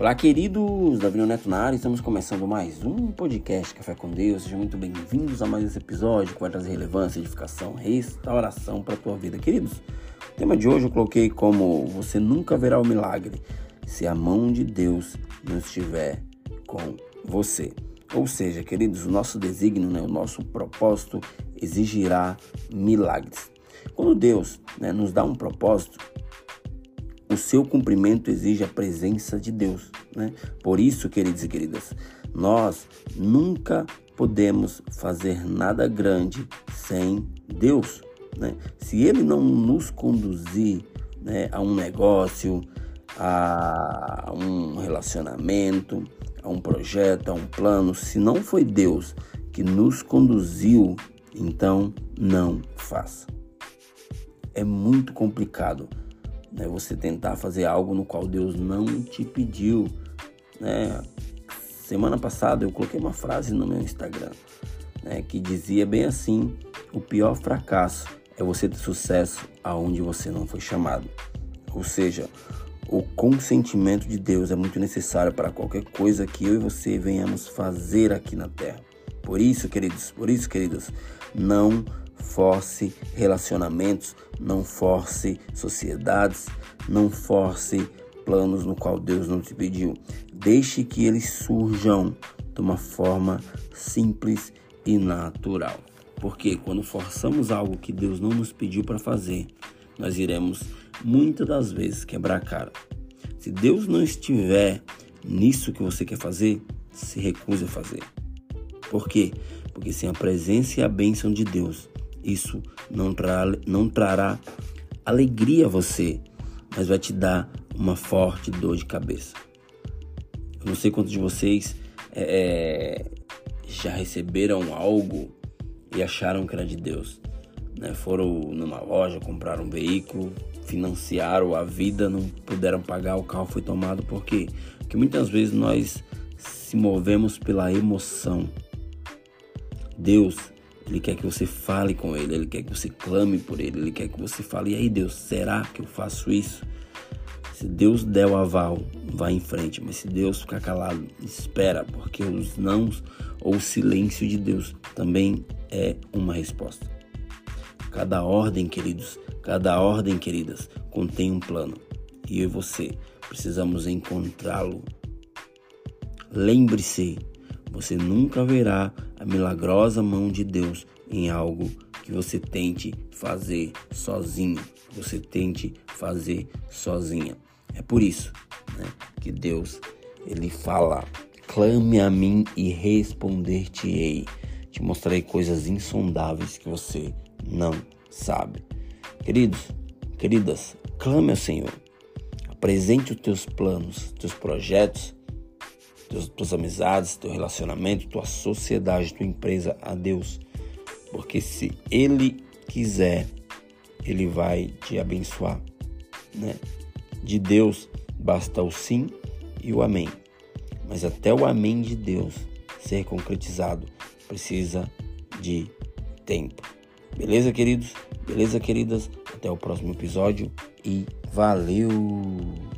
Olá, queridos! Davi Neto na área, estamos começando mais um podcast Café com Deus. Sejam muito bem-vindos a mais esse episódio que vai trazer relevância, edificação, restauração para a tua vida. Queridos, o tema de hoje eu coloquei como Você nunca verá o milagre se a mão de Deus não estiver com você. Ou seja, queridos, o nosso desígnio, né, o nosso propósito exigirá milagres. Quando Deus né, nos dá um propósito, seu cumprimento exige a presença de Deus. Né? Por isso, queridos e queridas, nós nunca podemos fazer nada grande sem Deus. Né? Se Ele não nos conduzir né, a um negócio, a um relacionamento, a um projeto, a um plano, se não foi Deus que nos conduziu, então não faça. É muito complicado né? Você tentar fazer algo no qual Deus não te pediu, né? Semana passada eu coloquei uma frase no meu Instagram, né, que dizia bem assim: o pior fracasso é você ter sucesso aonde você não foi chamado. Ou seja, o consentimento de Deus é muito necessário para qualquer coisa que eu e você venhamos fazer aqui na terra. Por isso, queridos, por isso, queridos, não force relacionamentos, não force sociedades, não force planos no qual Deus não te pediu. Deixe que eles surjam de uma forma simples e natural. Porque quando forçamos algo que Deus não nos pediu para fazer, nós iremos muitas das vezes quebrar a cara. Se Deus não estiver nisso que você quer fazer, se recuse a fazer. Por quê? Porque sem a presença e a bênção de Deus, isso não, trará, não trará alegria a você, mas vai te dar uma forte dor de cabeça. Eu não sei quantos de vocês é, é, já receberam algo e acharam que era de Deus. Né? Foram numa loja, compraram um veículo, financiaram a vida, não puderam pagar, o carro foi tomado. Por quê? Porque muitas vezes nós se movemos pela emoção. Deus ele quer que você fale com Ele, Ele quer que você clame por Ele, Ele quer que você fale: e aí, Deus, será que eu faço isso? Se Deus der o aval, vá em frente, mas se Deus ficar calado, espera, porque os nãos ou o silêncio de Deus também é uma resposta. Cada ordem, queridos, cada ordem, queridas, contém um plano. E eu e você precisamos encontrá-lo. Lembre-se você nunca verá a milagrosa mão de Deus em algo que você tente fazer sozinho, você tente fazer sozinha. É por isso né, que Deus ele fala: clame a mim e responder-te-ei. Te mostrarei coisas insondáveis que você não sabe. Queridos, queridas, clame ao Senhor. Apresente os teus planos, teus projetos, teus, tuas amizades, teu relacionamento, tua sociedade, tua empresa a Deus. Porque se Ele quiser, Ele vai te abençoar. Né? De Deus basta o sim e o amém. Mas até o amém de Deus ser concretizado precisa de tempo. Beleza, queridos? Beleza, queridas? Até o próximo episódio e valeu!